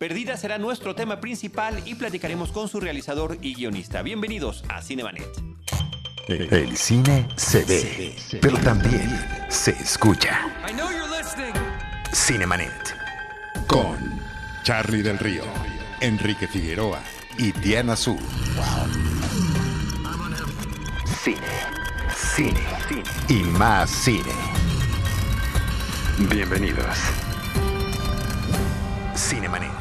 Perdida será nuestro tema principal y platicaremos con su realizador y guionista. Bienvenidos a Cinemanet. El cine se ve, pero también se escucha. Cinemanet. Con Charlie del Río, Enrique Figueroa y Diana Su. Cine, cine, cine y más cine. Bienvenidos. Cinemanet.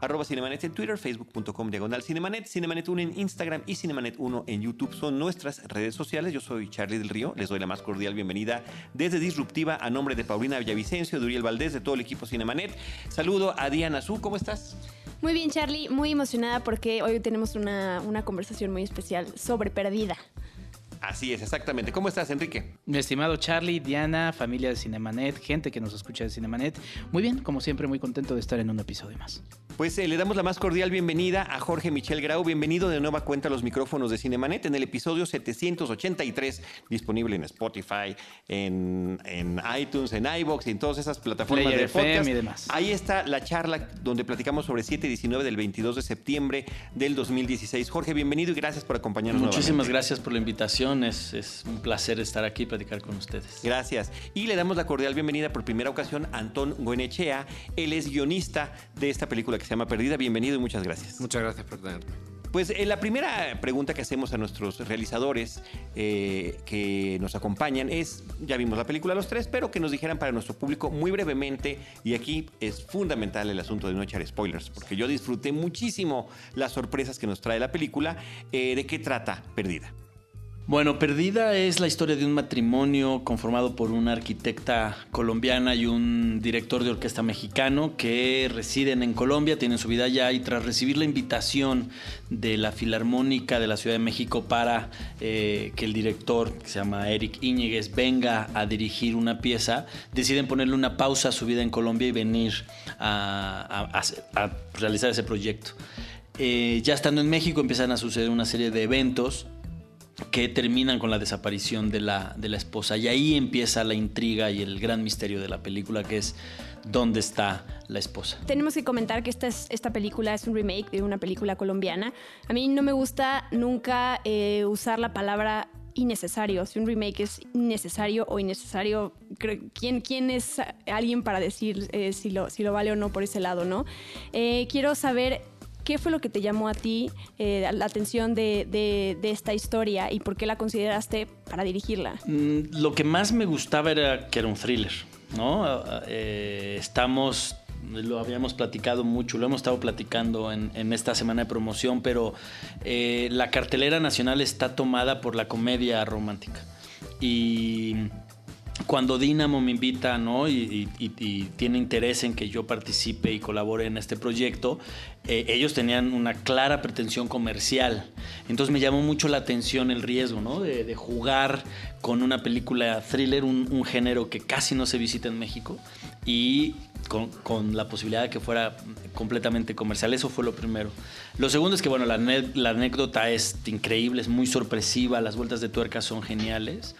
Arroba Cinemanet en Twitter, facebook.com diagonal Cinemanet, Cinemanet1 en Instagram y Cinemanet1 en YouTube son nuestras redes sociales. Yo soy Charlie del Río, les doy la más cordial bienvenida desde Disruptiva a nombre de Paulina Villavicencio, de Uriel Valdés, de todo el equipo Cinemanet. Saludo a Diana Su, ¿cómo estás? Muy bien, Charlie, muy emocionada porque hoy tenemos una, una conversación muy especial sobre Perdida. Así es, exactamente. ¿Cómo estás, Enrique? Mi estimado Charlie, Diana, familia de Cinemanet, gente que nos escucha de Cinemanet. Muy bien, como siempre, muy contento de estar en un episodio más. Pues eh, le damos la más cordial bienvenida a Jorge Michel Grau. Bienvenido de nueva cuenta a los micrófonos de Cinemanet en el episodio 783, disponible en Spotify, en, en iTunes, en iBox y en todas esas plataformas Player de FM podcast. y demás. Ahí está la charla donde platicamos sobre 7 y 19 del 22 de septiembre del 2016. Jorge, bienvenido y gracias por acompañarnos Muchísimas nuevamente. gracias por la invitación. Es, es un placer estar aquí y platicar con ustedes. Gracias. Y le damos la cordial bienvenida por primera ocasión a Antón Goenechea. Él es guionista de esta película que se llama Perdida. Bienvenido y muchas gracias. Muchas gracias por tenerme. Pues eh, la primera pregunta que hacemos a nuestros realizadores eh, que nos acompañan es, ya vimos la película los tres, pero que nos dijeran para nuestro público muy brevemente, y aquí es fundamental el asunto de no echar spoilers, porque yo disfruté muchísimo las sorpresas que nos trae la película, eh, de qué trata Perdida. Bueno, Perdida es la historia de un matrimonio conformado por una arquitecta colombiana y un director de orquesta mexicano que residen en Colombia, tienen su vida allá y tras recibir la invitación de la Filarmónica de la Ciudad de México para eh, que el director, que se llama Eric Íñiguez, venga a dirigir una pieza, deciden ponerle una pausa a su vida en Colombia y venir a, realizar ese proyecto. Eh, ya estando en México empiezan a suceder una serie de eventos que terminan con la desaparición de la, de la esposa. Y ahí empieza la intriga y el gran misterio de la película, que es dónde está la esposa. Tenemos que comentar que esta, es- esta película es un remake de una película colombiana. A mí no me gusta nunca eh, usar la palabra innecesario. Si un remake es innecesario o innecesario, ¿quién, quién es alguien para decir eh, si, lo, si lo vale o no por ese lado, no? Eh, quiero saber qué fue lo que te llamó a ti eh, la atención de, de- esta historia y por qué la consideraste para dirigirla. Mm, Lo que más me gustaba era que era un thriller, ¿no? Ah, eh, estamos, lo habíamos platicado mucho, lo hemos estado platicando en, en esta semana de promoción, pero eh, la cartelera nacional está tomada por la comedia romántica. Y cuando Dinamo me invita, ¿no? Y, y- y- tiene interés en que yo participe y colabore en este proyecto, eh, ellos tenían una clara pretensión comercial. Entonces me llamó mucho la atención el riesgo, ¿no? De, de jugar con una película thriller, un, un género que casi no se visita en México, y con, con la posibilidad de que fuera completamente comercial. Eso fue lo primero. Lo segundo es que, bueno, la, la anécdota es increíble, es muy sorpresiva, las vueltas de tuerca son geniales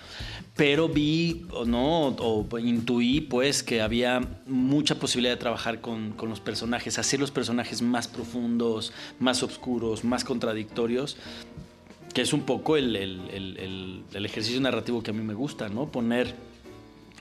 pero vi o no o intuí pues que había mucha posibilidad de trabajar con, con los personajes, hacer los personajes más profundos, más oscuros, más contradictorios, que es un poco el, el- el- el- ejercicio narrativo que a mí me gusta, ¿no? Poner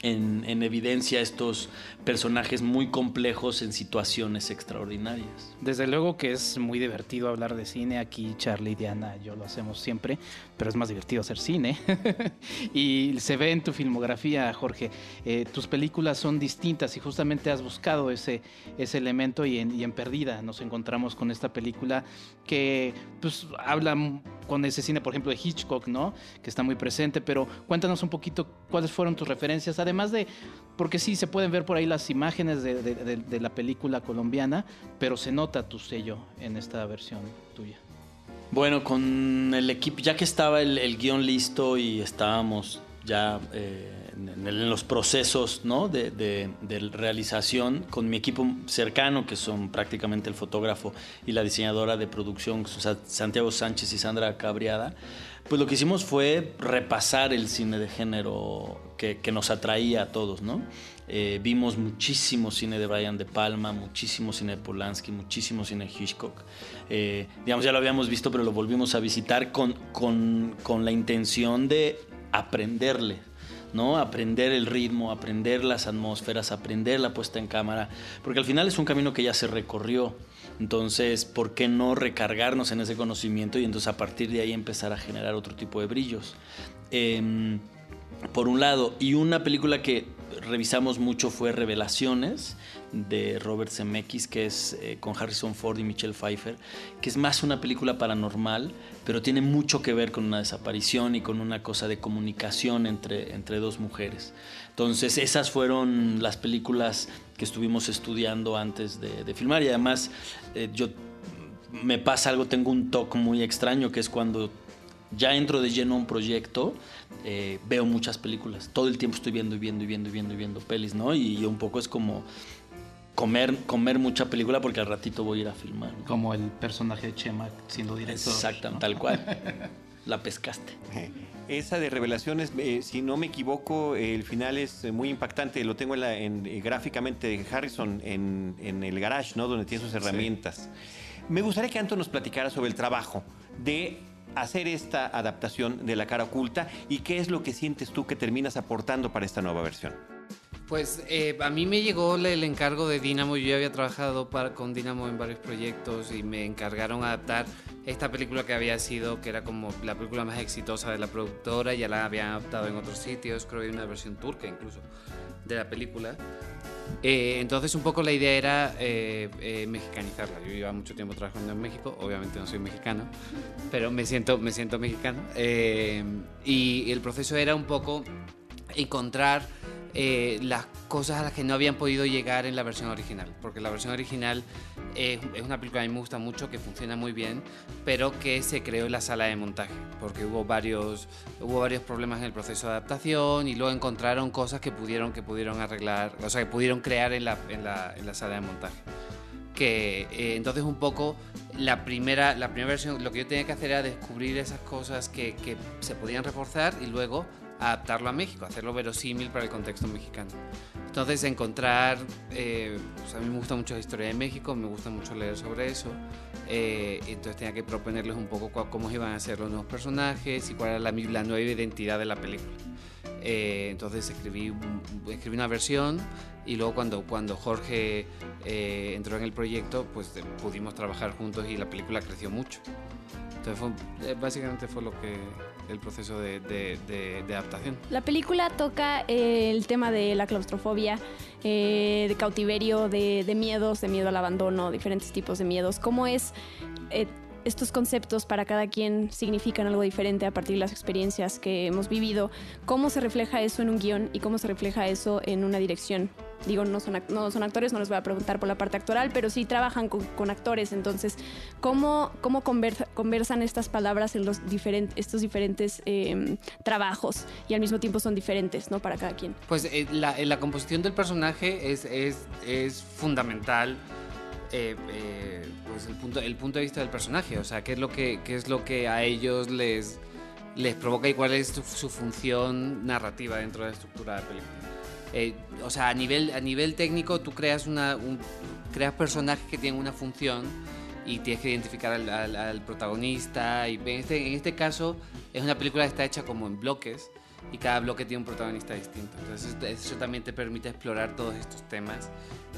en, en evidencia estos personajes muy complejos en situaciones extraordinarias. Desde luego que es muy divertido hablar de cine. Aquí Charlie, Diana, yo lo hacemos siempre, pero es más divertido hacer cine. y se ve en tu filmografía, Jorge. Eh, tus películas son distintas y justamente has buscado ese, ese elemento y en, y en Perdida nos encontramos con esta película que pues habla con ese cine, por ejemplo, de Hitchcock, ¿no? Que está muy presente, pero cuéntanos un poquito cuáles fueron tus referencias, además de, porque sí, se pueden ver por ahí las imágenes de, de- de- de la película colombiana, pero se nota tu sello en esta versión tuya. Bueno, con el equipo, ya que estaba el, el guion listo y estábamos ya eh, en, en los procesos ¿no? de, de- de realización, con mi equipo cercano, que son prácticamente el fotógrafo y la diseñadora de producción, Santiago Sánchez y Sandra Cabriada, pues lo que hicimos fue repasar el cine de género que, nos atraía a todos, ¿no? Eh, vimos muchísimo cine de Brian De Palma, muchísimo cine de Polanski, muchísimo cine de Hitchcock. Eh, digamos, ya lo habíamos visto, pero lo volvimos a visitar con, con, con la intención de aprenderle, ¿no? Aprender el ritmo, aprender las atmósferas, aprender la puesta en cámara, porque al final es un camino que ya se recorrió. Entonces, ¿por qué no recargarnos en ese conocimiento y entonces a partir de ahí empezar a generar otro tipo de brillos? Em, por un lado, y una película que revisamos mucho fue Revelaciones de Robert Zemeckis, que es eh, con Harrison Ford y Michelle Pfeiffer, que es más una película paranormal, pero tiene mucho que ver con una desaparición y con una cosa de comunicación entre, entre dos mujeres. Entonces, esas fueron las películas que estuvimos estudiando antes de, filmar y además eh, yo me pasa algo, tengo un toque muy extraño, que es cuando ya entro de lleno a un proyecto, eh, veo muchas películas. Todo el tiempo estoy viendo y viendo y viendo y viendo y viendo pelis, ¿no? Y un poco es como comer, comer mucha película porque al ratito voy a ir a filmar. Como el personaje de Chema siendo director. Exactamente, tal cual. La pescaste. Esa de revelaciones, eh, si no me equivoco, el final es muy impactante. Lo tengo en, eh, gráficamente Harrison en, en, el garage, ¿no? Donde tiene sus herramientas. Me gustaría que Anto nos platicara sobre el trabajo de hacer esta adaptación de La cara oculta y qué es lo que sientes tú que terminas aportando para esta nueva versión. Pues eh, a mí me llegó el encargo de Dynamo. Yo ya había trabajado para, con Dynamo en varios proyectos y me encargaron adaptar esta película que había sido, que era como la película más exitosa de la productora. Ya la habían adaptado en otros sitios, creo que hay una versión turca incluso de la película. Eh, entonces un poco la idea era eh, mexicanizarla. Yo llevaba mucho tiempo trabajando en México, obviamente no soy mexicano, pero me siento, me siento mexicano. y el proceso era un poco encontrar eh, las cosas a las que no habían podido llegar en la versión original, porque la versión original es, una película que a mí me gusta mucho, que funciona muy bien, pero que se creó en la sala de montaje, porque hubo varios, hubo varios problemas en el proceso de adaptación y luego encontraron cosas que pudieron, que pudieron arreglar, o sea, que pudieron crear en la, en la, en la sala de montaje. Que eh, entonces un poco la primera, la primera versión, lo que yo tenía que hacer era descubrir esas cosas que, que se podían reforzar y luego adaptarlo a México, hacerlo verosímil para el contexto mexicano. Entonces encontrar, eh, pues a mí me gusta mucho la historia de México, me gusta mucho leer sobre eso, eh, entonces tenía que proponerles un poco cómo iban a ser los nuevos personajes y cuál era la, nueva identidad de la película. Eh, entonces escribí, escribí una versión y luego cuando, cuando Jorge entró en el proyecto, pues pudimos trabajar juntos y la película creció mucho. Entonces básicamente fue lo que el proceso de, adaptación. La película toca el tema de la claustrofobia, eh, de cautiverio, de, miedos, de miedo al abandono, diferentes tipos de miedos. ¿Cómo es eh, estos conceptos para cada quien significan algo diferente a partir de las experiencias que hemos vivido? ¿Cómo se refleja eso en un guion y cómo se refleja eso en una dirección? Digo, no son, no son actores, no les voy a preguntar por la parte actoral, pero sí trabajan con, actores. Entonces, ¿cómo, cómo conversan estas palabras en los diferentes, estos diferentes em, trabajos y al mismo tiempo son diferentes, ¿no? Para cada quien. Pues eh, la, la, composición del personaje es, es, es fundamental. Eh, eh, pues el punto, el punto de vista del personaje, o sea, qué es lo que, qué es lo que a ellos les, les provoca y cuál es su, su función narrativa dentro de la estructura de la película. Eh, o sea, a nivel, a nivel técnico tú creas, una, creas personajes que tienen una función y tienes que identificar al, protagonista. Y en este, en este caso es una película que está hecha como en bloques y cada bloque tiene un protagonista distinto. Entonces eso también te permite explorar todos estos temas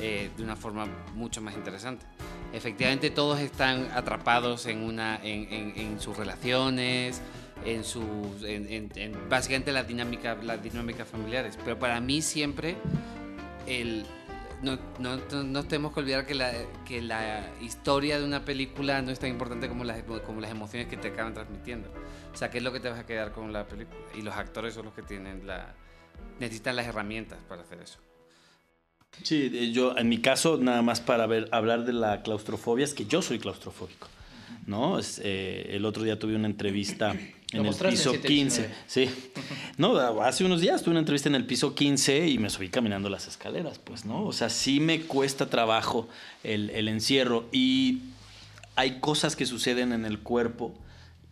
eh, de una forma mucho más interesante. Efectivamente todos están atrapados en, una, en, en, en sus relaciones, en sus en, básicamente las dinámicas las dinámicas familiares pero para mí siempre el no, no, no, tenemos que olvidar que la, que la historia de una película no es tan importante como las, como las emociones que te acaban transmitiendo. O sea, ¿qué es lo que te vas a quedar con la película? Y los actores son los que tienen la, necesitan las herramientas para hacer eso. Sí, eh, yo en mi caso, nada más para ver, hablar de la claustrofobia, es que yo soy claustrofóbico. ¿No? Eh, el otro día tuve una entrevista en el piso 15. Sí. No, hace unos días tuve una entrevista en el piso 15 y me subí caminando las escaleras, pues, ¿no? O sea, sí me cuesta trabajo el, encierro y hay cosas que suceden en el cuerpo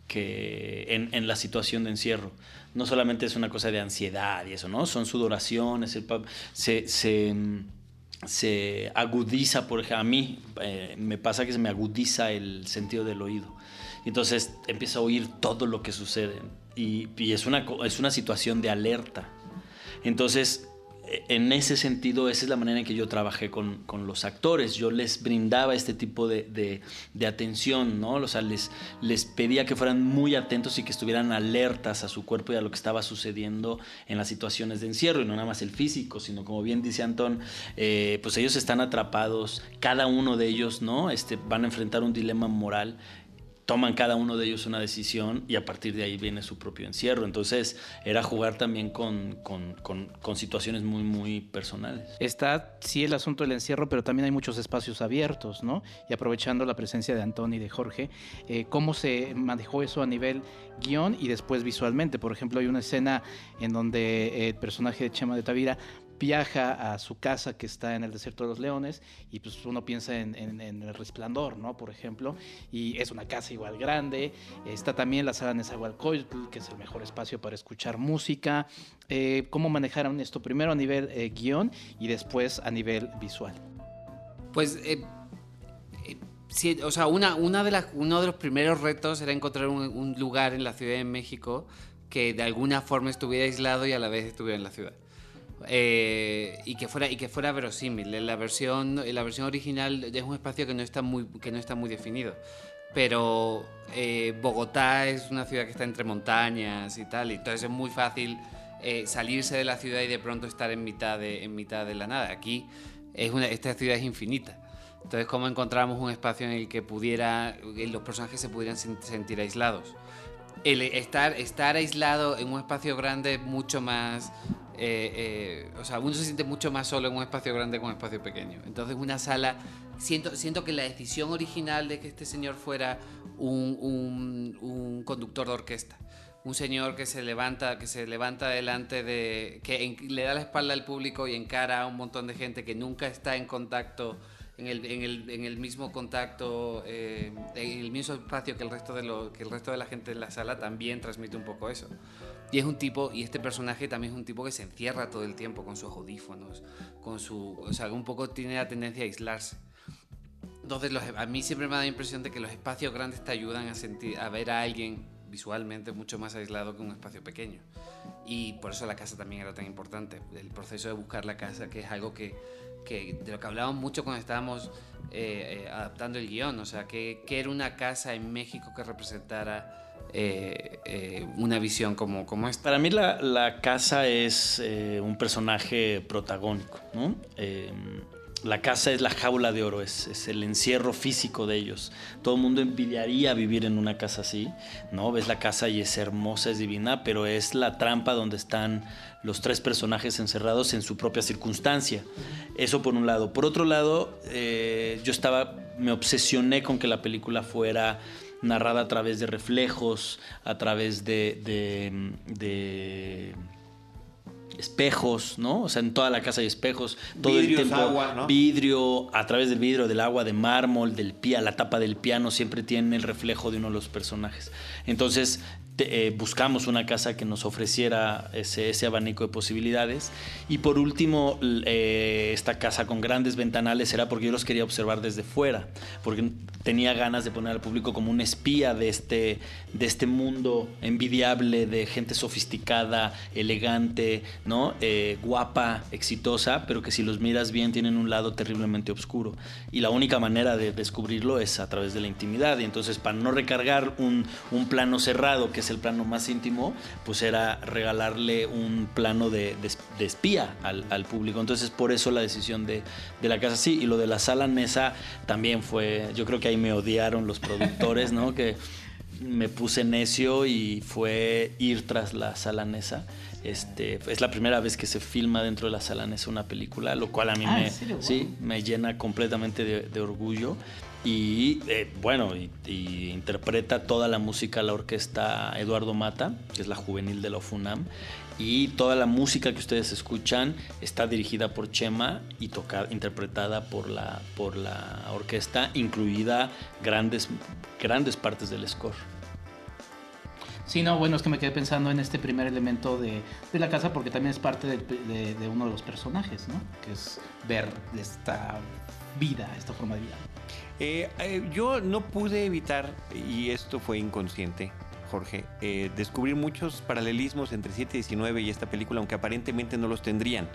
que en, en, la situación de encierro. No solamente es una cosa de ansiedad y eso, ¿no? Son sudoraciones, el, se, se, se, agudiza, por ejemplo, a mí eh, me pasa que se me agudiza el sentido del oído. Entonces empiezo a oír todo lo que sucede y, y es, una, es una situación de alerta. Entonces en ese sentido, esa es la manera en que yo trabajé con, con los actores. Yo les brindaba este tipo de, de, atención, ¿no? O sea, les, les pedía que fueran muy atentos y que estuvieran alertas a su cuerpo y a lo que estaba sucediendo en las situaciones de encierro, y no nada más el físico, sino como bien dice Antón, eh, pues ellos están atrapados, cada uno de ellos, ¿no? Este, van a enfrentar un dilema moral toman cada uno de ellos una decisión y a partir de ahí viene su propio encierro. Entonces era jugar también con, con, con, situaciones muy, muy personales. Está, sí, el asunto del encierro, pero también hay muchos espacios abiertos, ¿no? Y aprovechando la presencia de Antón y de Jorge, eh, ¿cómo se manejó eso a nivel guion y después visualmente? Por ejemplo, hay una escena en donde eh, el personaje de Chema de Tavira viaja a su casa que está en el desierto de los leones y pues uno piensa en, el resplandor, ¿no? Por ejemplo, y es una casa igual grande, está también la sala Nezahualcóyotl, que es el mejor espacio para escuchar música. Eh, ¿Cómo manejaron esto? Primero a nivel eh, guion y después a nivel visual. Pues... Eh... Sí, o sea, una, una de uno de los primeros retos era encontrar un lugar en la Ciudad de México que de alguna forma estuviera aislado y a la vez estuviera en la ciudad. Eh, y que fuera y que fuera verosímil. En la versión, la versión original es un espacio que no está muy, que no está muy definido. Pero eh, Bogotá es una ciudad que está entre montañas y tal, entonces es muy fácil eh, salirse de la ciudad y de pronto estar en mitad de, en mitad de la nada. Aquí esta ciudad es infinita. Entonces, ¿cómo encontramos un espacio en el que pudiera, los personajes se pudieran sentir aislados? Estar, estar aislado en un espacio grande es mucho más eh, eh, o sea, uno se siente mucho más solo en un espacio grande que en un espacio pequeño. Entonces, una sala, siento, siento que la decisión original de que este señor fuera un, un, un conductor de orquesta, un señor que se levanta, que se levanta delante de, que en, le da la espalda al público y encara a un montón de gente que nunca está en contacto en el, en el, en el mismo contacto, eh, en el mismo espacio que el, resto de lo, que el resto de la gente en la sala, también transmite un poco eso. Y es un tipo, y este personaje también es un tipo que se encierra todo el tiempo con sus audífonos, con su, o sea, un poco tiene la tendencia a aislarse. Entonces, los, a mí siempre me da la impresión de que los espacios grandes te ayudan a, sentir, a ver a alguien visualmente mucho más aislado que un espacio pequeño. Y por eso la casa también era tan importante. El proceso de buscar la casa, que es algo que que, de lo que hablábamos mucho cuando estábamos eh, eh, adaptando el guion, o sea, que, que, era una casa en México que representara eh, eh una visión como, como esta. Para mí la, la casa es eh, un personaje protagónico, ¿no? La casa es la jaula de oro, es, el encierro físico de ellos. Todo el mundo envidiaría vivir en una casa así, ¿no? Ves la casa y es hermosa, es divina, pero es la trampa donde están los tres personajes encerrados en su propia circunstancia. Eso por un lado. Por otro lado, eh, yo estaba, me obsesioné con que la película fuera narrada a través de reflejos, a través de, de, de espejos, ¿no? O sea, en toda la casa hay espejos, todo Vidrios, el tiempo agua, ¿no? vidrio, a través del vidrio, del agua, de mármol, del pie, la tapa del piano siempre tiene el reflejo de uno de los personajes. Entonces, te, eh, buscamos una casa que nos ofreciera ese, ese, abanico de posibilidades. Y por último, eh, esta casa con grandes ventanales era porque yo los quería observar desde fuera, porque tenía ganas de poner al público como un espía de este, de este mundo envidiable, de gente sofisticada, elegante, ¿no? Eh, guapa, exitosa, pero que si los miras bien tienen un lado terriblemente oscuro. Y la única manera de descubrirlo es a través de la intimidad. Y entonces, para no recargar un, un plano cerrado, que es el plano más íntimo, pues era regalarle un plano de, de, de espía al, al, público. Entonces, por eso la decisión de, de, la casa sí. Y lo de la sala Nesa también fue, yo creo que ahí me odiaron los productores, ¿no? Que me puse necio y fue ir tras la sala Nesa. Este, es la primera vez que se filma dentro de la sala Nesa una película, lo cual a mí ah, me, ¿sí? me llena completamente de orgullo y eh, bueno, y, interpreta toda la música la orquesta Eduardo Mata, que es la juvenil de la FUNAM, y toda la música que ustedes escuchan está dirigida por Chema y tocada, interpretada por la, por la orquesta, incluida grandes, grandes partes del score. Sí, no, bueno, es que me quedé pensando en este primer elemento de, de la casa porque también es parte de, uno de los personajes, ¿no? Que es ver esta vida, esta forma de vida. Eh, eh, yo no pude evitar, y esto fue inconsciente, Jorge, eh, descubrir muchos paralelismos entre 719 y esta película, aunque aparentemente no los tendrían.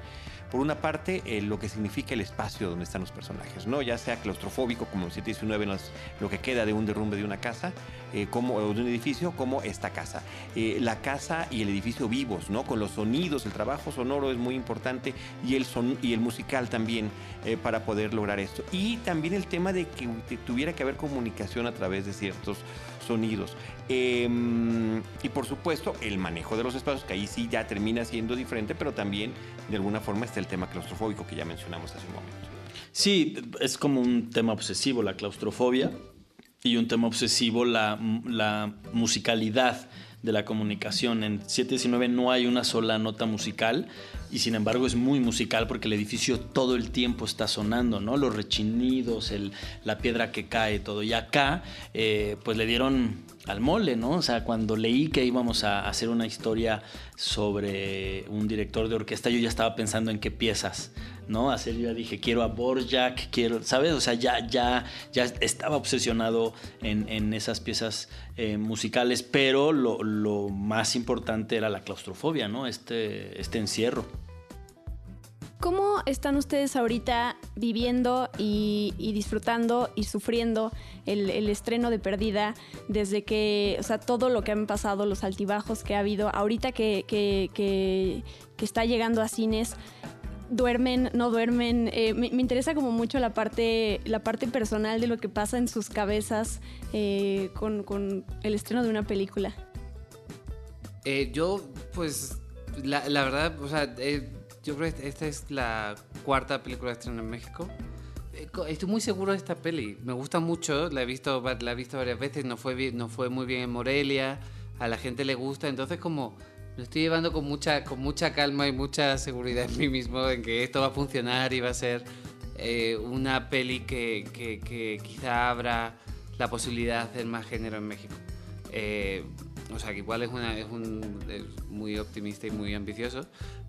Por una parte, eh, lo que significa el espacio donde están los personajes, ¿no? Ya sea claustrofóbico, como 719 es lo que queda de un derrumbe de una casa, eh, como, de un edificio, como esta casa. Eh, la casa y el edificio vivos, ¿no? Con los sonidos, el trabajo sonoro es muy importante y el, son, y el musical también para poder lograr esto. Y también el tema de que tuviera que haber comunicación a través de ciertos sonidos. Eh, y por supuesto, el manejo de los espacios, que ahí sí ya termina siendo diferente, pero también de alguna forma está el tema claustrofóbico que ya mencionamos hace un momento. Sí, es como un tema obsesivo la claustrofobia y un tema obsesivo la musicalidad de la comunicación. En 719 no hay una sola nota musical y sin embargo es muy musical porque el edificio todo el tiempo está sonando, ¿no? Los rechinidos, el, la piedra que cae, todo. Y acá, eh, pues le dieron al mole, ¿no? O sea, cuando leí que íbamos a hacer una historia sobre un director de orquesta, yo ya estaba pensando en qué piezas, ¿no? Hacer, yo ya dije, quiero a Borjak, quiero, ¿sabes? O sea, ya, ya, ya estaba obsesionado en, en esas piezas eh, musicales, pero lo, lo, más importante era la claustrofobia, ¿no? Este, este encierro. ¿Cómo están ustedes ahorita viviendo y, y disfrutando y sufriendo el, el, estreno de Perdida desde que, o sea, todo lo que han pasado, los altibajos que ha habido, ahorita que, que, que, que está llegando a cines? Duermen, no duermen. Eh, me, me, interesa como mucho la parte, la parte personal de lo que pasa en sus cabezas eh, con, con, el estreno de una película. Eh, yo, pues, la, la, verdad, o sea, yo creo que esta es la cuarta película estreno en México. Estoy muy seguro de esta peli. Me gusta mucho, la he visto, la he visto varias veces. No fue, no fue muy bien en Morelia, a la gente le gusta. Entonces, como lo estoy llevando con mucha, con mucha calma y mucha seguridad en mí mismo en que esto va a funcionar y va a ser eh, una peli que, que, que, quizá abra la posibilidad de hacer más género en México. Eh, o sea, que igual es, una, es, un, es muy optimista y muy ambicioso,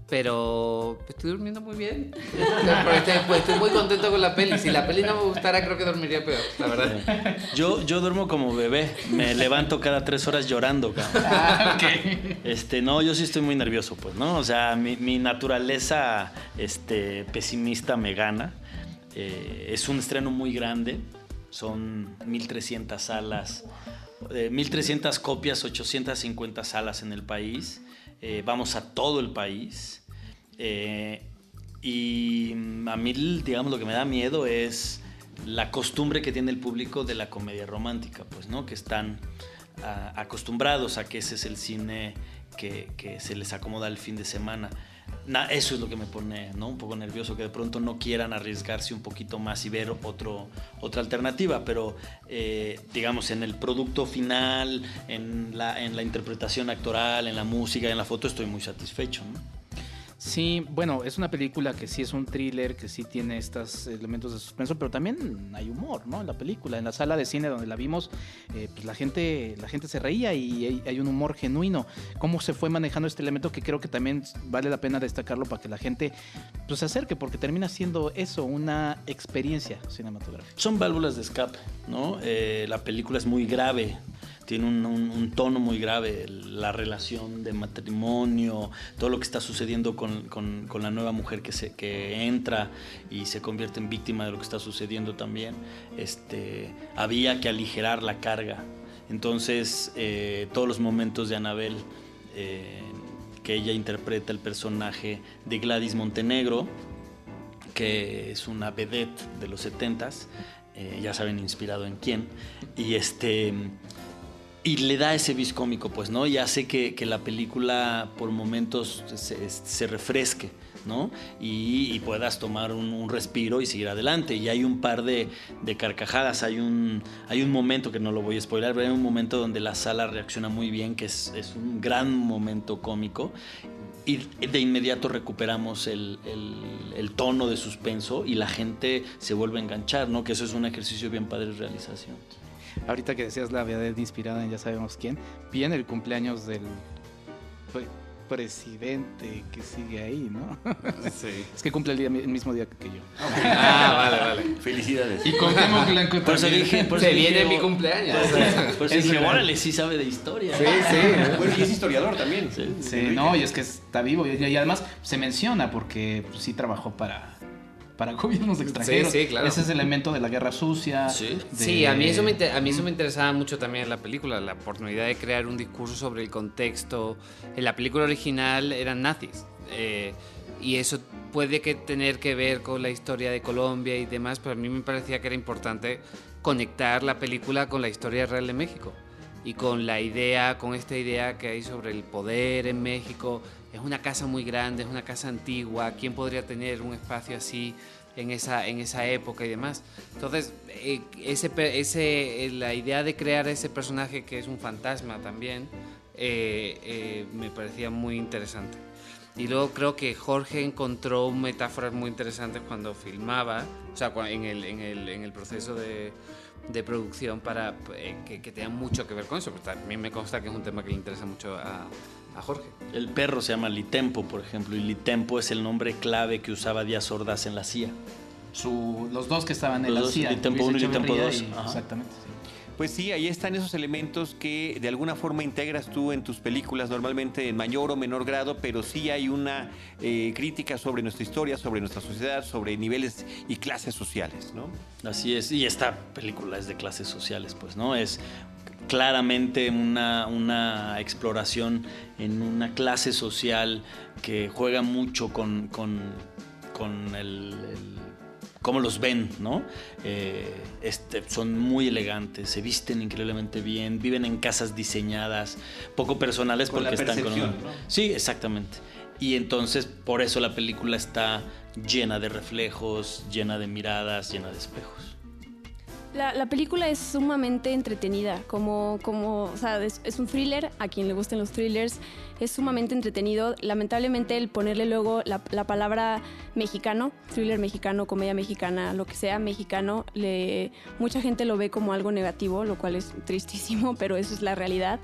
pero estoy durmiendo muy bien. estoy, pues, estoy, muy contento con la peli. Si la peli no me gustara, creo que dormiría peor, la verdad. Yo, yo duermo como bebé. Me levanto cada tres horas llorando, Ah, okay. Este, no, yo sí estoy muy nervioso, pues, ¿no? O sea, mi, mi naturaleza este, pesimista me gana. Eh, es un estreno muy grande. Son 1300 salas, eh, 1300 copias, 850 salas en el país. Eh, vamos a todo el país. Eh, y a mí, digamos, lo que me da miedo es la costumbre que tiene el público de la comedia romántica, pues, ¿no? Que están a, acostumbrados a que ese es el cine que, se les acomoda el fin de semana. Eso es lo que me pone un poco nervioso, que de pronto no quieran arriesgarse un poquito más y ver otro, otra alternativa, pero eh, digamos en el producto final, en la, en la interpretación actoral, en la música, en la foto, estoy muy satisfecho. Sí, bueno, es una película que sí es un thriller, que sí tiene estos elementos de suspenso, pero también hay humor, ¿no? En la película, en la sala de cine donde la vimos, eh, pues la gente, la gente se reía y hay, un humor genuino. Cómo se fue manejando este elemento que creo que también vale la pena destacarlo para que la gente pues, se acerque, porque termina siendo eso, una experiencia cinematográfica. Son válvulas de escape, ¿no? Eh, la película es muy grave, tiene un, un, un, tono muy grave, la relación de matrimonio, todo lo que está sucediendo con, con, con, la nueva mujer que, se, que entra y se convierte en víctima de lo que está sucediendo también. Este, había que aligerar la carga. Entonces, eh, todos los momentos de Anabel, eh, que ella interpreta el personaje de Gladys Montenegro, que es una vedette de los 70s, eh, ya saben, inspirado en quién, y este y le da ese vis cómico, pues, ¿no? Y hace que, que la película por momentos se, refresque, ¿no? Y, puedas tomar un, un, respiro y seguir adelante. Y hay un par de, de, carcajadas, hay un, hay un momento que no lo voy a spoiler, pero hay un momento donde la sala reacciona muy bien, que es, es un gran momento cómico. Y de inmediato recuperamos el, el, el, tono de suspenso y la gente se vuelve a enganchar, ¿no? Que eso es un ejercicio bien padre de realización. Ahorita que decías la verdad inspirada en ya sabemos quién, viene el cumpleaños del pre- presidente que sigue ahí, ¿no? Sí. Es que cumple el, día, el mismo día que yo. Ah, vale, vale. Felicidades. Y Cuauhtémoc Blanco Por eso dije, por eso Se viene mi cumpleaños. Por eso Es dije, órale, sí sabe de historia. Sí, sí. Bueno, y es historiador también. Sí, no, y es que está vivo. Y, y además se menciona porque pues, sí trabajó para, para gobiernos extranjeros. sí, claro. Ese es el elemento de la guerra sucia. Sí. de- Sí, a mí, eso me, inter- a mí eso me interesaba mucho también en la película, la oportunidad de crear un discurso sobre el contexto. En la película original eran nazis. eh, y eso puede que tener que ver con la historia de Colombia y demás, pero a mí me parecía que era importante conectar la película con la historia real de México y con la idea, con esta idea que hay sobre el poder en México. Es una casa muy grande, es una casa antigua. ¿Quién podría tener un espacio así en esa, en esa época y demás? Entonces, eh, ese, ese, eh, la idea de crear ese personaje que es un fantasma también eh, eh, me parecía muy interesante. Y luego creo que Jorge encontró metáforas muy interesantes cuando filmaba, o sea, en el, en el, en el proceso de, de producción para eh, que, que tengan mucho que ver con eso. Pero también me consta que es un tema que le interesa mucho a, a Jorge. El perro se llama Litempo, por ejemplo, y Litempo es el nombre clave que usaba Díaz Ordaz en la CIA. Su- los dos que estaban en Los la dos, CIA. Litempo Luis uno y Litempo Echeverría dos, y- ajá. Exactamente. sí. Pues sí, ahí están esos elementos que de alguna forma integras tú en tus películas, normalmente en mayor o menor grado, pero sí hay una eh, crítica sobre nuestra historia, sobre nuestra sociedad, sobre niveles y clases sociales, ¿no? Así es, y esta película es de clases sociales, pues, ¿no? Es claramente una, una exploración en una clase social que juega mucho con, con, con el, el- cómo los ven, ¿no? Eh, este, son muy elegantes, se visten increíblemente bien, viven en casas diseñadas, poco personales Con la porque están con... ¿no? Sí, exactamente. Y entonces por eso la película está llena de reflejos, llena de miradas, llena de espejos. La, la película es sumamente entretenida, como, como o sea, es, es un thriller, a quien le gusten los thrillers, es sumamente entretenido. Lamentablemente el ponerle luego la, la palabra mexicano, thriller mexicano, comedia mexicana, lo que sea mexicano, le, mucha gente lo ve como algo negativo, lo cual es tristísimo, pero eso es la realidad.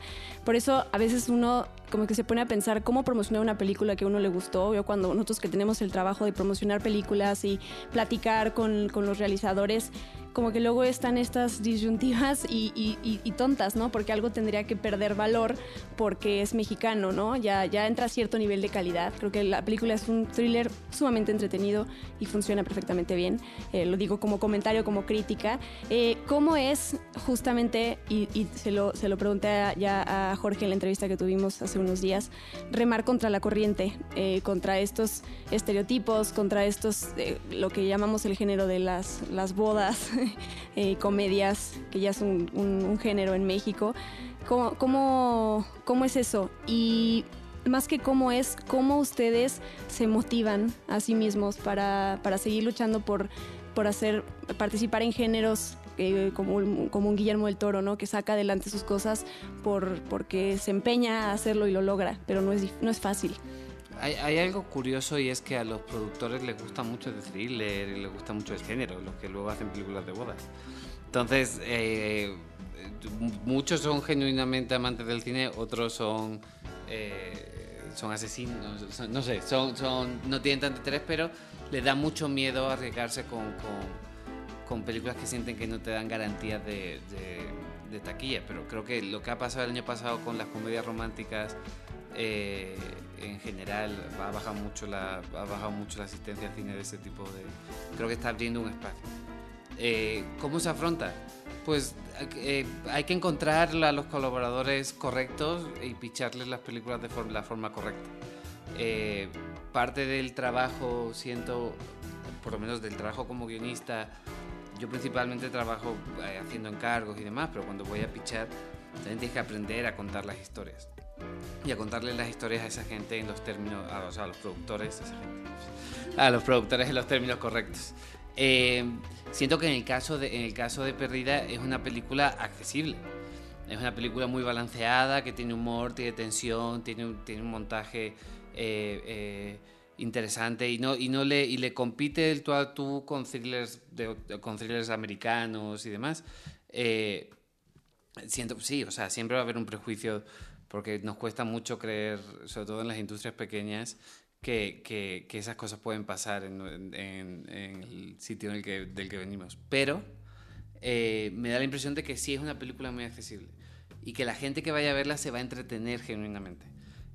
Por eso a veces uno como que se pone a pensar cómo promocionar una película que a uno le gustó. Yo cuando nosotros que tenemos el trabajo de promocionar películas y platicar con, con los realizadores, como que luego están estas disyuntivas y, y- y- y tontas, ¿no? Porque algo tendría que perder valor porque es mexicano, ¿no? Ya, ya entra a cierto nivel de calidad. Creo que la película es un thriller sumamente entretenido y funciona perfectamente bien. Eh, lo digo como comentario, como crítica. Eh, ¿Cómo es justamente, y, se, lo, se lo pregunté ya a Jorge en la entrevista que tuvimos hace unos días, remar contra la corriente, eh, contra estos estereotipos, contra estos, lo que llamamos el género de las, las bodas, eh, comedias, que ya es un, género en México. ¿Cómo, cómo, cómo es eso? Y más que cómo es, cómo ustedes se motivan a sí mismos para, para seguir luchando por, por hacer, participar en géneros eh, como, un- como un Guillermo del Toro, ¿no? Que saca adelante sus cosas por, porque se empeña a hacerlo y lo logra, pero no es, no es fácil. Hay, hay algo curioso y es que a los productores les gusta mucho el thriller y les gusta mucho el género, los que luego hacen películas de bodas. Entonces, eh, muchos son genuinamente amantes del cine, otros son, eh, son asesinos, no sé, son, no tienen tanto interés, pero les da mucho miedo arriesgarse con, películas que sienten que no te dan garantías de- de taquilla. Pero creo que lo que ha pasado el año pasado con las comedias románticas eh, en general ha bajado mucho la ha bajado mucho la asistencia al cine de ese tipo de creo que está abriendo un espacio. Eh, cómo se afronta pues eh, hay que encontrar a los colaboradores correctos y picharles las películas de for- la forma correcta. Eh, parte del trabajo siento por lo menos del trabajo como guionista yo principalmente trabajo eh, haciendo encargos y demás pero cuando voy a pichar también tienes que aprender a contar las historias y a contarle las historias a esa gente en los términos, a, o sea, a los productores, a esa gente, a los productores en los términos correctos. Eh, siento que en el caso de, en el caso de Perdida es una película accesible. Es una película muy balanceada, que tiene humor, tiene tensión, tiene un, tiene un montaje eh, eh, interesante y no, y no le, y le compite el tú a tú con thrillers, de- con thrillers americanos y demás. Eh, Siento, sí, o sea, siempre va a haber un prejuicio porque nos cuesta mucho creer, sobre todo en las industrias pequeñas, que, que, que esas cosas pueden pasar en, en, en, el sitio en el que, del que venimos. Pero eh, me da la impresión de que sí es una película muy accesible y que la gente que vaya a verla se va a entretener genuinamente.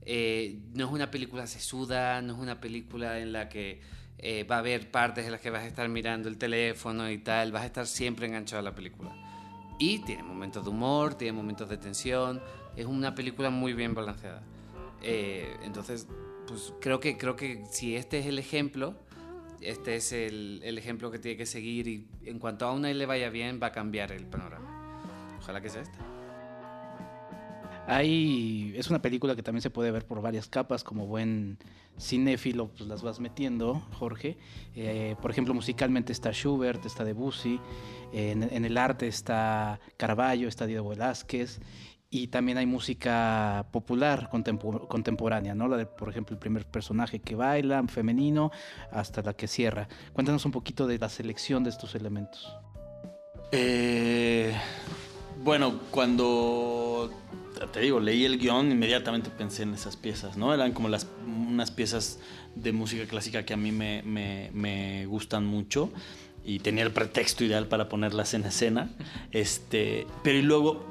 Eh, no es una película sesuda, no es una película en la que eh, va a haber partes en las que vas a estar mirando el teléfono y tal, vas a estar siempre enganchado a la película. Y tiene momentos de humor, tiene momentos de tensión, es una película muy bien balanceada. Eh, entonces, pues creo que, creo que si este es el ejemplo, este es el, el, ejemplo que tiene que seguir y en cuanto a una le vaya bien, va a cambiar el panorama. Ojalá que sea esta. Hay, es una película que también se puede ver por varias capas, como buen cinéfilo, pues las vas metiendo, Jorge. Eh, por ejemplo, musicalmente está Schubert, está Debussy, en, en el arte está Caravaggio, está Diego Velázquez, y también hay música popular contemporánea, ¿no? La de, por ejemplo, el primer personaje que baila, femenino, hasta la que cierra. Cuéntanos un poquito de la selección de estos elementos. Eh, bueno, cuando te digo, leí el guion, inmediatamente pensé en esas piezas, ¿no? Eran como las, unas piezas de música clásica que a mí me, me, me gustan mucho y tenía el pretexto ideal para ponerlas en escena. Este, pero y luego,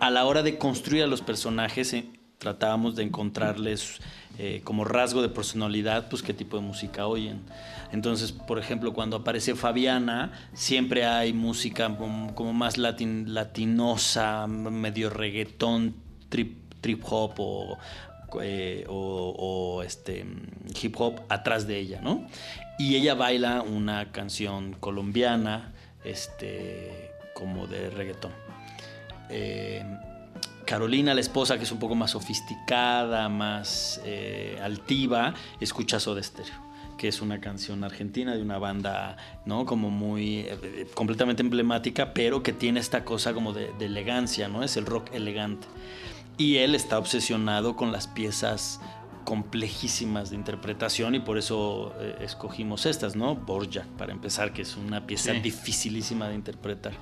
a la hora de construir a los personajes, eh, tratábamos de encontrarles eh, como rasgo de personalidad, pues qué tipo de música oyen. Entonces, por ejemplo, cuando aparece Fabiana, siempre hay música como, más latin, latinosa, medio reggaetón, trip, trip hop o, eh, este, hip hop atrás de ella, ¿no? Y ella baila una canción colombiana, este, como de reggaetón. Eh, Carolina, la esposa, que es un poco más sofisticada, más eh, altiva, escucha Soda Stereo que es una canción argentina de una banda, ¿no? Como muy, eh, completamente emblemática, pero que tiene esta cosa como de, de, elegancia, ¿no? Es el rock elegante. Y él está obsesionado con las piezas complejísimas de interpretación y por eso eh, escogimos estas, ¿no? Borjak, para empezar, que es una pieza sí. dificilísima de interpretar.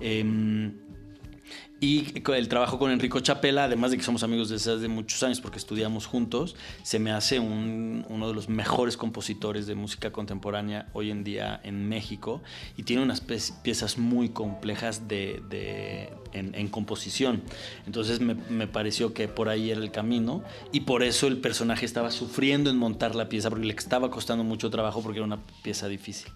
Eh, y el trabajo con Enrico Chapela, además de que somos amigos desde hace muchos años porque estudiamos juntos, se me hace un, uno de los mejores compositores de música contemporánea hoy en día en México y tiene unas piezas muy complejas en, composición. Entonces me, pareció que por ahí era el camino y por eso el personaje estaba sufriendo en montar la pieza porque le estaba costando mucho trabajo porque era una pieza difícil.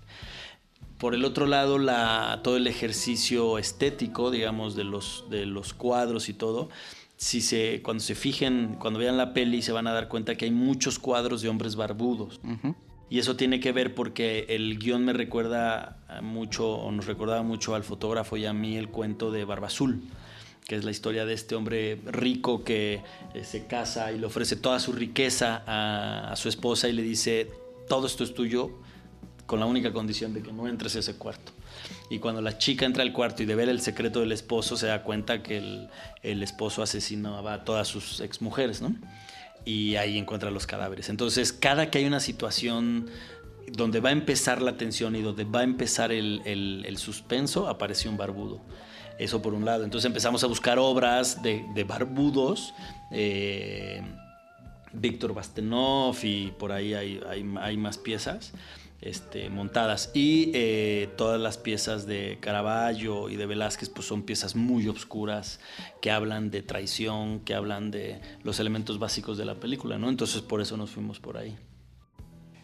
Por el otro lado, la, todo el ejercicio estético, digamos, de los, de los cuadros y todo, si se, cuando se fijen, cuando vean la peli, se van a dar cuenta que hay muchos cuadros de hombres barbudos. Uh -huh. Y eso tiene que ver porque el guion me recuerda mucho, o nos recordaba mucho al fotógrafo y a mí el cuento de Barba Azul que es la historia de este hombre rico que eh, se casa y le ofrece toda su riqueza a, a su esposa y le dice, todo esto es tuyo, con la única condición de que no entres a ese cuarto. Y cuando la chica entra al cuarto y de ver el secreto del esposo, se da cuenta que el, el esposo asesinaba a todas sus exmujeres, ¿no? Y ahí encuentra los cadáveres. Entonces, cada que hay una situación donde va a empezar la tensión y donde va a empezar el, el, el suspenso, aparece un barbudo. Eso por un lado. Entonces empezamos a buscar obras de, de barbudos. Eh, Víctor Bastenov y por ahí hay, hay, hay más piezas este, montadas. Y eh, todas las piezas de Caravaggio y de Velázquez pues son piezas muy obscuras que hablan de traición, que hablan de los elementos básicos de la película, ¿no? Entonces por eso nos fuimos por ahí.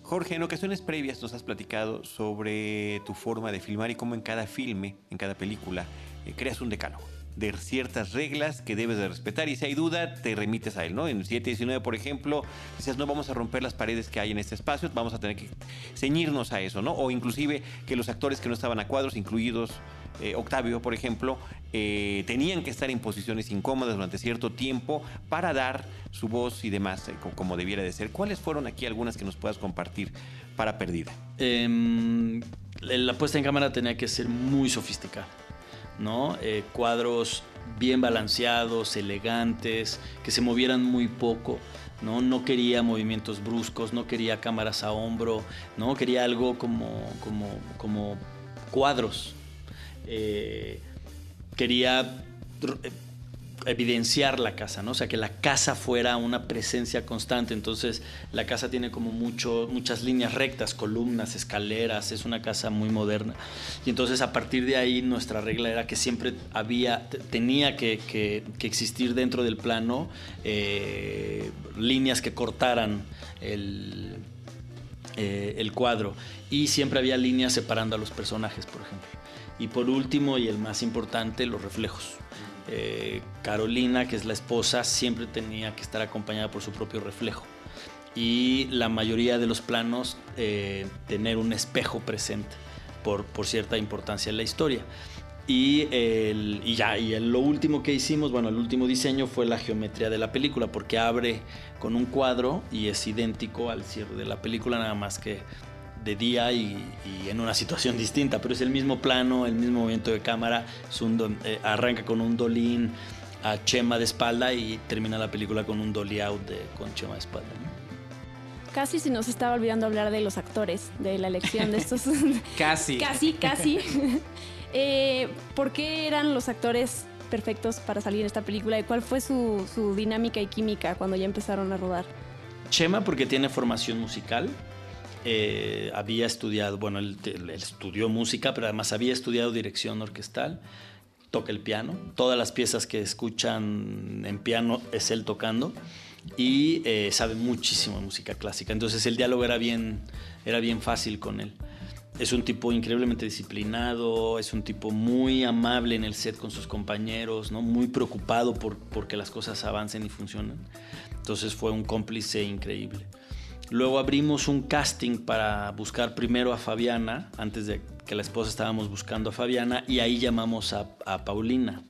Jorge, en ocasiones previas nos has platicado sobre tu forma de filmar y cómo en cada filme, en cada película, eh, creas un decálogo de ciertas reglas que debes de respetar y si hay duda te remites a él, ¿no? En 719, por ejemplo, dices, no vamos a romper las paredes que hay en este espacio, vamos a tener que ceñirnos a eso, ¿no? O inclusive que los actores que no estaban a cuadros, incluidos eh, Octavio, por ejemplo, eh, tenían que estar en posiciones incómodas durante cierto tiempo para dar su voz y demás, eh, como, debiera de ser. ¿Cuáles fueron aquí algunas que nos puedas compartir para Perdida? Eh, la puesta en cámara tenía que ser muy sofisticada. ¿No? Eh, cuadros bien balanceados, elegantes, que se movieran muy poco. ¿no? no quería movimientos bruscos, no quería cámaras a hombro, no quería algo como, como, cuadros. Eh, quería evidenciar la casa, ¿no? O sea, que la casa fuera una presencia constante. Entonces, la casa tiene como mucho, muchas líneas rectas, columnas, escaleras, es una casa muy moderna. Y entonces, a partir de ahí, nuestra regla era que siempre había, tenía que, existir dentro del plano eh, líneas que cortaran eh, el cuadro. Y siempre había líneas separando a los personajes, por ejemplo. Y por último, y el más importante, los reflejos. Eh, Carolina, que es la esposa, siempre tenía que estar acompañada por su propio reflejo. Y la mayoría de los planos eh, tener un espejo presente por, cierta importancia en la historia. Y, y ya, y lo último que hicimos, bueno, el último diseño fue la geometría de la película, porque abre con un cuadro y es idéntico al cierre de la película, nada más que de día y, en una situación distinta, pero es el mismo plano, el mismo movimiento de cámara, eh, arranca con un dolín a Chema de espalda y termina la película con un dolly out de, con Chema de espalda. Casi se nos estaba olvidando hablar de los actores, de la elección de estos. casi. Casi, casi. eh, ¿Por qué eran los actores perfectos para salir en esta película y cuál fue su, su dinámica y química cuando ya empezaron a rodar? Chema porque tiene formación musical, eh, había estudiado, bueno, él, estudió música, pero además había estudiado dirección orquestal, toca el piano, todas las piezas que escuchan en piano es él tocando y eh, sabe muchísimo de música clásica, entonces el diálogo era bien, era bien fácil con él. Es un tipo increíblemente disciplinado, es un tipo muy amable en el set con sus compañeros, ¿no? muy preocupado por, por que las cosas avancen y funcionen. Entonces fue un cómplice increíble. Luego abrimos un casting para buscar primero a Fabiana, antes de que la esposa estábamos buscando a Fabiana, y ahí llamamos a, Paulina.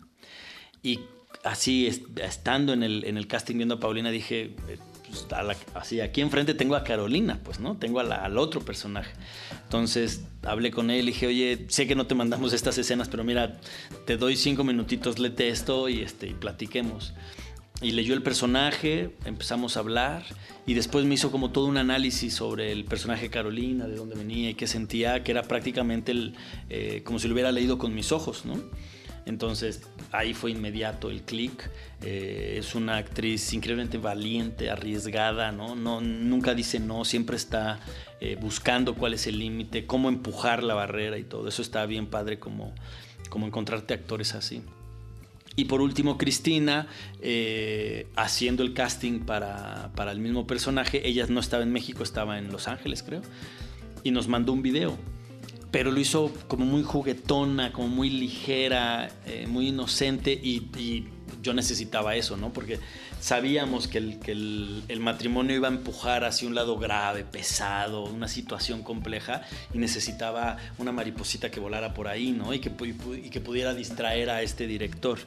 Y así, estando en el, en el, casting viendo a Paulina, dije, eh, pues, así aquí enfrente tengo a Carolina, pues, ¿no? Tengo al otro personaje. Entonces hablé con él y dije, oye, sé que no te mandamos estas escenas, pero mira, te doy cinco minutitos, lete esto y, este, y platiquemos y leyó el personaje, empezamos a hablar y después me hizo como todo un análisis sobre el personaje Carolina, de dónde venía y qué sentía, que era prácticamente el, eh, como si lo hubiera leído con mis ojos, ¿no? Entonces ahí fue inmediato el clic. Eh, es una actriz increíblemente valiente, arriesgada, ¿no? no nunca dice no, siempre está eh, buscando cuál es el límite, cómo empujar la barrera y todo. Eso está bien padre como, como encontrarte actores así. Y por último, Cristina, eh, haciendo el casting para, para, el mismo personaje, ella no estaba en México, estaba en Los Ángeles, creo, y nos mandó un video. Pero lo hizo como muy juguetona, como muy ligera, eh, muy inocente, y, y yo necesitaba eso, ¿no? Porque sabíamos que, el, el, matrimonio iba a empujar hacia un lado grave, pesado, una situación compleja y necesitaba una mariposita que volara por ahí, ¿no? Y que, pudiera distraer a este director.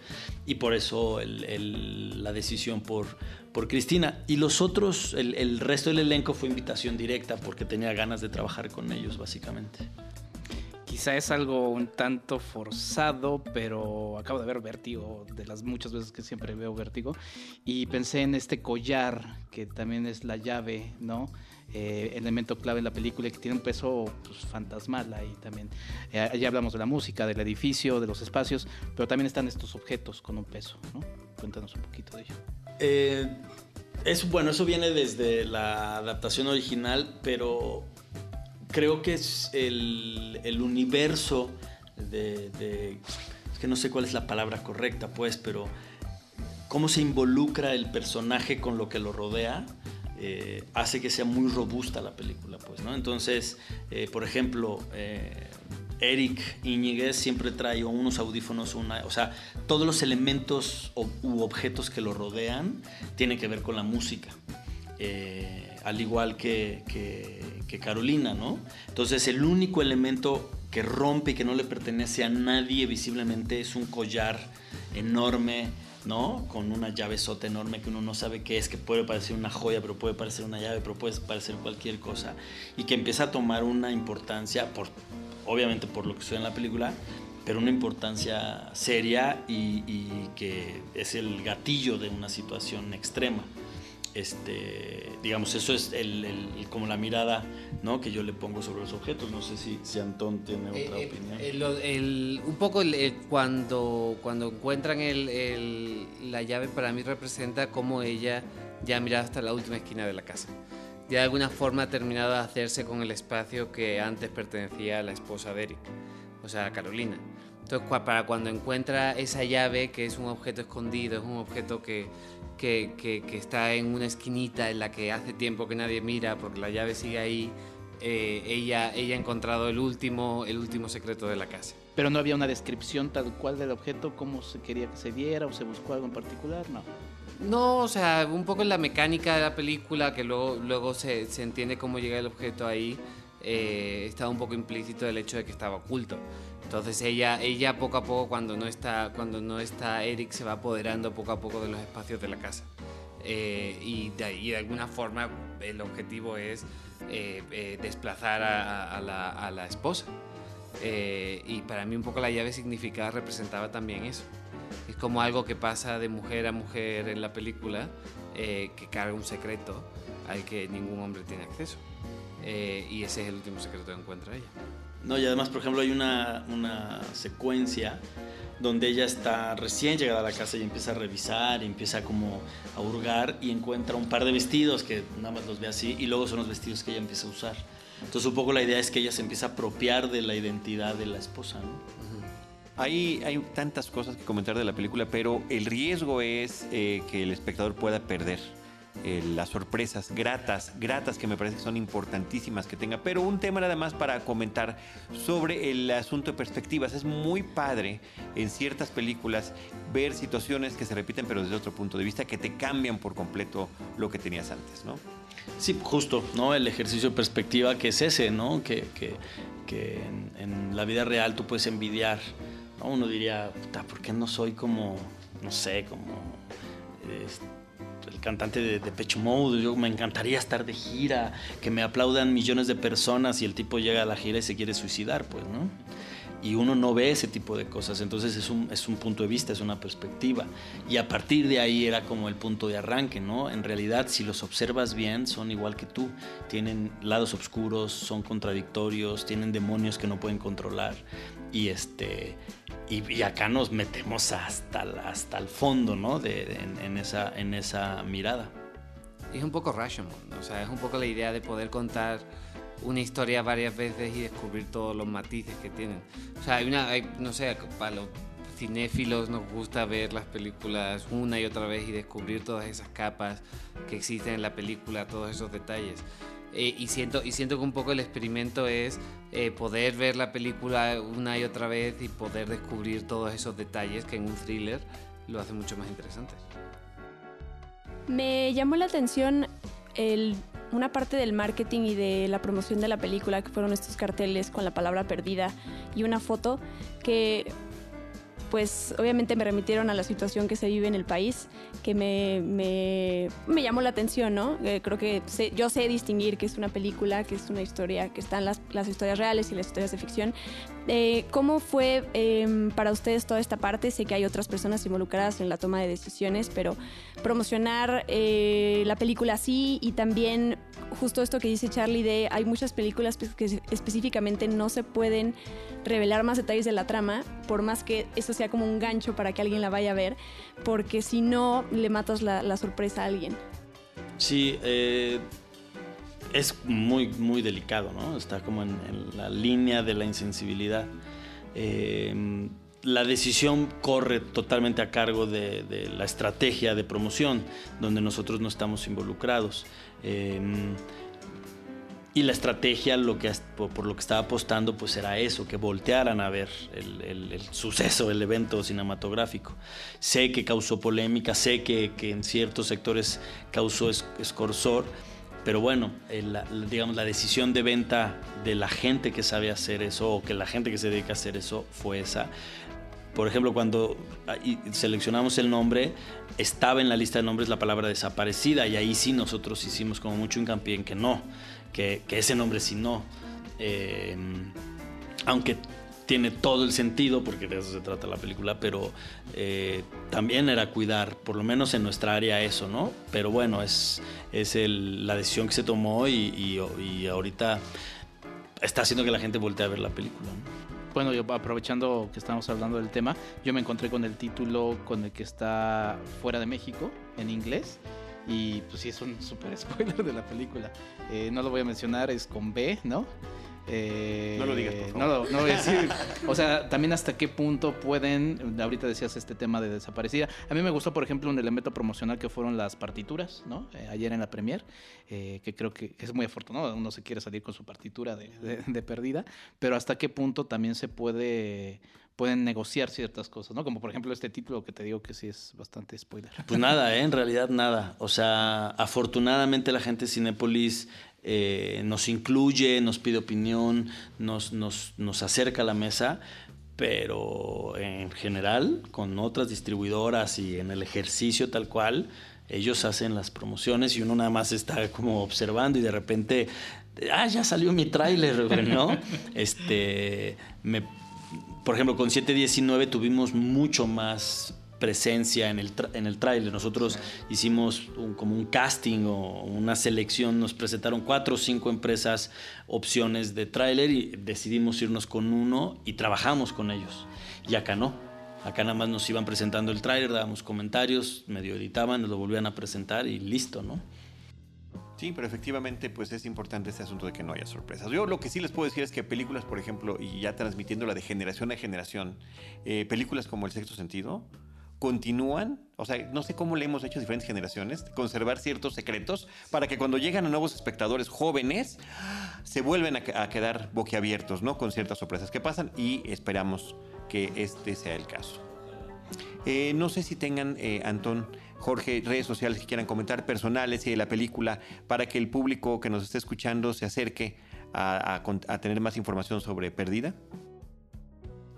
Y por eso la decisión por, por Cristina. Y los otros, el resto del elenco fue invitación directa porque tenía ganas de trabajar con ellos, básicamente quizá es algo un tanto forzado, pero acabo de ver Vértigo, de las muchas veces que siempre veo Vértigo, y pensé en este collar, que también es la llave, ¿no? Eh, elemento clave en la película que tiene un peso pues, fantasmal ahí también. Eh, ya hablamos de la música, del edificio, de los espacios, pero también están estos objetos con un peso, ¿no? Cuéntanos un poquito de ello. Eh, es, bueno, eso viene desde la adaptación original, pero creo que es el, universo de, Es que no sé cuál es la palabra correcta, pues, pero cómo se involucra el personaje con lo que lo rodea. Eh, hace que sea muy robusta la película, pues, ¿no? Entonces, eh, por ejemplo, eh, Eric Iñiguez siempre trae unos audífonos, una, o sea, todos los elementos u objetos que lo rodean tienen que ver con la música. Al igual que, Carolina, ¿no? Entonces el único elemento que rompe y que no le pertenece a nadie visiblemente es un collar enorme, ¿no? Con una llave sota enorme que uno no sabe qué es, que puede parecer una joya, pero puede parecer una llave, pero puede parecer cualquier cosa. Y que empieza a tomar una importancia, por, obviamente por lo que sucede en la película, pero una importancia seria y, y que es el gatillo de una situación extrema. Este, digamos, eso es el, el- como la mirada ¿no? que yo le pongo sobre los objetos. No sé si, si Antón tiene otra Eh, eh, opinión. eh, el- un poco cuando, cuando encuentran la llave para mí representa cómo ella ya ha mirado hasta la última esquina de la casa. De alguna forma ha terminado de hacerse con el espacio que antes pertenecía a la esposa de Eric, o sea, a Carolina. Entonces, para cuando encuentra esa llave, que es un objeto escondido, es un objeto que, que, que- que está en una esquinita en la que hace tiempo que nadie mira, porque la llave sigue ahí, eh, ella, ella ha encontrado el último, el último secreto de la casa. Pero no había una descripción tal cual del objeto, cómo se quería que se viera o se buscó algo en particular, no. No, o sea, un poco en la mecánica de la película, que luego, luego se, se entiende cómo llega el objeto ahí, eh, estaba un poco implícito el hecho de que estaba oculto. Entonces ella, ella poco a poco, cuando no, está, cuando no está Eric, se va apoderando poco a poco de los espacios de la casa. Eh, y, de, ahí, de alguna forma el objetivo es eh, eh, desplazar a, a- a la, a la esposa. Eh, y para mí un poco la llave significada representaba también eso. Es como algo que pasa de mujer a mujer en la película, eh, que carga un secreto al que ningún hombre tiene acceso. Eh, y ese es el último secreto que encuentra ella. No, y además, por ejemplo, hay una, una secuencia donde ella está recién llegada a la casa y empieza a revisar y empieza como a hurgar y encuentra un par de vestidos que nada más los ve así y luego son los vestidos que ella empieza a usar. Entonces un poco la idea es que ella se empieza a apropiar de la identidad de la esposa. Hay, hay tantas cosas que comentar de la película, pero el riesgo es eh, que el espectador pueda perder eh, las sorpresas gratas, gratas que me parece que son importantísimas que tenga. Pero un tema nada más para comentar sobre el asunto de perspectivas. Es muy padre en ciertas películas ver situaciones que se repiten pero desde otro punto de vista que te cambian por completo lo que tenías antes, ¿no? Sí, justo, ¿no? El ejercicio de perspectiva que es ese, ¿no? Que, que- que en, la vida real tú puedes envidiar, ¿no? Uno diría, "Puta, ¿por qué no soy como, no sé, como el cantante de, de Pecho Mode? Yo me encantaría estar de gira, que me aplaudan millones de personas y el tipo llega a la gira y se quiere suicidar, pues, ¿no? y uno no ve ese tipo de cosas. Entonces es un, es un punto de vista, es una perspectiva. Y a partir de ahí era como el punto de arranque, ¿no? En realidad, si los observas bien, son igual que tú. Tienen lados oscuros, son contradictorios, tienen demonios que no pueden controlar. Y este. Y, y acá nos metemos hasta, hasta el fondo, ¿no? De, de- en, en esa, en esa mirada. Es un poco Rashomon, o sea, es un poco la idea de poder contar una historia varias veces y descubrir todos los matices que tienen. O sea, hay una, hay, no sé, para los cinéfilos nos gusta ver las películas una y otra vez y descubrir todas esas capas que existen en la película, todos esos detalles. Eh, y, siento, y siento que un poco el experimento es eh, poder ver la película una y otra vez y poder descubrir todos esos detalles que en un thriller lo hace mucho más interesante. Me llamó la atención una parte del marketing y de la promoción de la película, que fueron estos carteles con la palabra perdida y una foto que pues obviamente me remitieron a la situación que se vive en el país, que me, me, llamó la atención, ¿no? Eh, creo que yo sé distinguir que es una película, que es una historia, que están las, las historias reales y las historias de ficción. Eh, ¿Cómo fue eh, para ustedes toda esta parte? Sé que hay otras personas involucradas en la toma de decisiones, pero promocionar eh, la película así y también justo esto que dice Charlie de hay muchas películas pues, que específicamente no se pueden revelar más detalles de la trama, por más que eso sea como un gancho para que alguien la vaya a ver, porque si no le matas la, la sorpresa a alguien. Sí, eh, es muy, muy delicado, ¿no? Está como en, en la línea de la insensibilidad. Eh, la decisión corre totalmente a cargo de, de la estrategia de promoción, donde nosotros no estamos involucrados. Eh, y la estrategia, lo que, por, lo que estaba apostando, pues era eso, que voltearan a ver el, el- el suceso, el evento cinematográfico. Sé que causó polémica, sé que, que en ciertos sectores causó es- escorsor, pero bueno, digamos, la decisión de venta de la gente que sabe hacer eso, o que la gente que se dedica a hacer eso, fue esa. Por ejemplo, cuando ahí seleccionamos el nombre, estaba en la lista de nombres la palabra desaparecida y ahí sí nosotros hicimos como mucho hincapié en que no, que, que ese nombre sí no. Eh, aunque tiene todo el sentido, porque de eso se trata la película, pero eh, también era cuidar, por lo menos en nuestra área, eso, ¿no? Pero bueno, es, es el, la decisión que se tomó y, y- y ahorita está haciendo que la gente voltee a ver la película. ¿no? Bueno, yo aprovechando que estamos hablando del tema, yo me encontré con el título con el que está fuera de México, en inglés. Y pues sí, es un super spoiler de la película. Eh, no lo voy a mencionar, es con B, ¿no? Eh, No lo digas, por favor. No lo, no voy a decir. O sea, también hasta qué punto pueden, ahorita decías este tema de desaparecida. A mí me gustó, por ejemplo, un elemento promocional que fueron las partituras, ¿no? Eh, ayer en la premier, eh, que creo que es muy afortunado. Uno se quiere salir con su partitura de, de- de perdida, pero hasta qué punto también se puede pueden negociar ciertas cosas, ¿no? Como por ejemplo este título que te digo que sí es bastante spoiler. Pues nada, ¿eh? en realidad nada. O sea, afortunadamente la gente de Cinépolis eh, nos incluye, nos pide opinión, nos, nos, nos acerca a la mesa, pero en general, con otras distribuidoras y en el ejercicio tal cual, ellos hacen las promociones y uno nada más está como observando y de repente, ah, ya salió mi tráiler, güey", ¿no? Este, me, por ejemplo, con 719 tuvimos mucho más presencia en el, en el tráiler. Nosotros hicimos un- como un casting o una selección, nos presentaron cuatro o cinco empresas opciones de tráiler y decidimos irnos con uno y trabajamos con ellos. Y acá no. Acá nada más nos iban presentando el tráiler, dábamos comentarios, medio editaban, nos lo volvían a presentar y listo, ¿no? Sí, pero efectivamente pues es importante este asunto de que no haya sorpresas. Yo lo que sí les puedo decir es que películas, por ejemplo, y ya transmitiéndola de generación a generación, eh, películas como El Sexto Sentido continúan, o sea, no sé cómo le hemos hecho a diferentes generaciones, conservar ciertos secretos para que cuando llegan a nuevos espectadores jóvenes se vuelven a, que- a quedar boquiabiertos, ¿no? Con ciertas sorpresas que pasan y esperamos que este sea el caso. Eh, no sé si tengan, eh, Antón, Jorge, redes sociales que quieran comentar, personales y de la película, para que el público que nos esté escuchando se acerque a, a con- a tener más información sobre Perdida.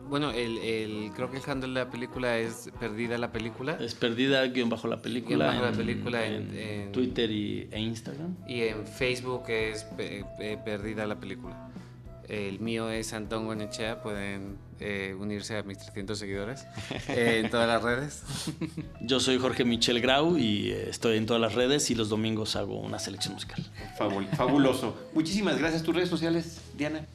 Bueno, el, el- creo que el handle de la película es Perdida la película. Es perdida guion bajo la película, Guión bajo la película en- en en- Twitter y, e Instagram. Y en Facebook es Pe- Perdida la película. El mío es Antón Gonechea, pueden eh, unirse a mis 300 seguidores eh, en todas las redes. Yo soy Jorge Michel Grau y eh, estoy en todas las redes y los domingos hago una selección musical. Fabul- fabuloso. Muchísimas gracias. ¿Tus redes sociales, Diana?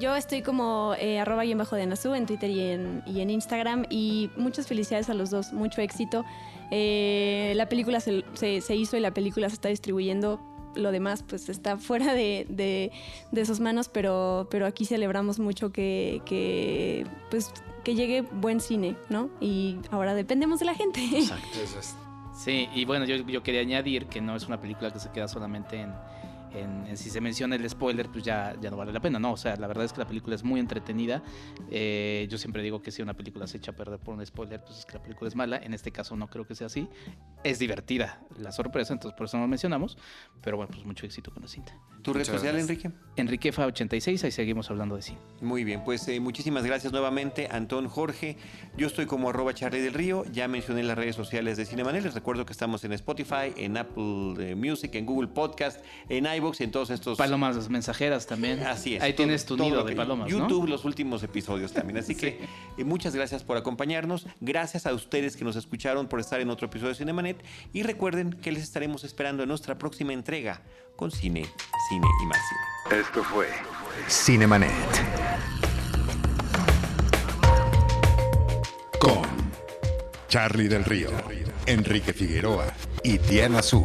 Yo estoy como eh, arroba y en bajo de Nazú en Twitter y en, y en Instagram y muchas felicidades a los dos, mucho éxito. Eh, la película se, se- se hizo y la película se está distribuyendo. Lo demás pues está fuera de, de- de sus manos, pero, pero aquí celebramos mucho que, que, pues, que llegue buen cine, ¿no? Y ahora dependemos de la gente. Exacto. Eso es. Sí, y bueno, yo, yo quería añadir que no es una película que se queda solamente en, en- en si se menciona el spoiler, pues ya, ya no vale la pena, ¿no? O sea, la verdad es que la película es muy entretenida. Eh, yo siempre digo que si una película se echa a perder por un spoiler, pues es que la película es mala. En este caso no creo que sea así. Es divertida la sorpresa, entonces por eso no lo mencionamos. Pero bueno, pues mucho éxito con la cinta. ¿Tu red social, gracias. Enrique? Enriquefa86, ahí seguimos hablando de cine. Muy bien, pues eh, muchísimas gracias nuevamente, Antón Jorge. Yo estoy como arroba Charlie del Río. Ya mencioné las redes sociales de Cinemanet. Les recuerdo que estamos en Spotify, en Apple eh, Music, en Google Podcast, en iVoox, en todos estos... Palomas mensajeras también. Así es. Ahí todo- tienes tu nido de palomas, ¿no? YouTube, los últimos episodios también. Así que eh, muchas gracias por acompañarnos. Gracias a ustedes que nos escucharon por estar en otro episodio de Cinemanet. Y recuerden que les estaremos esperando en nuestra próxima entrega con Cine, Cine y más Cine. Esto fue Cinemanet. Con Charlie del Río, Enrique Figueroa y Diana Su.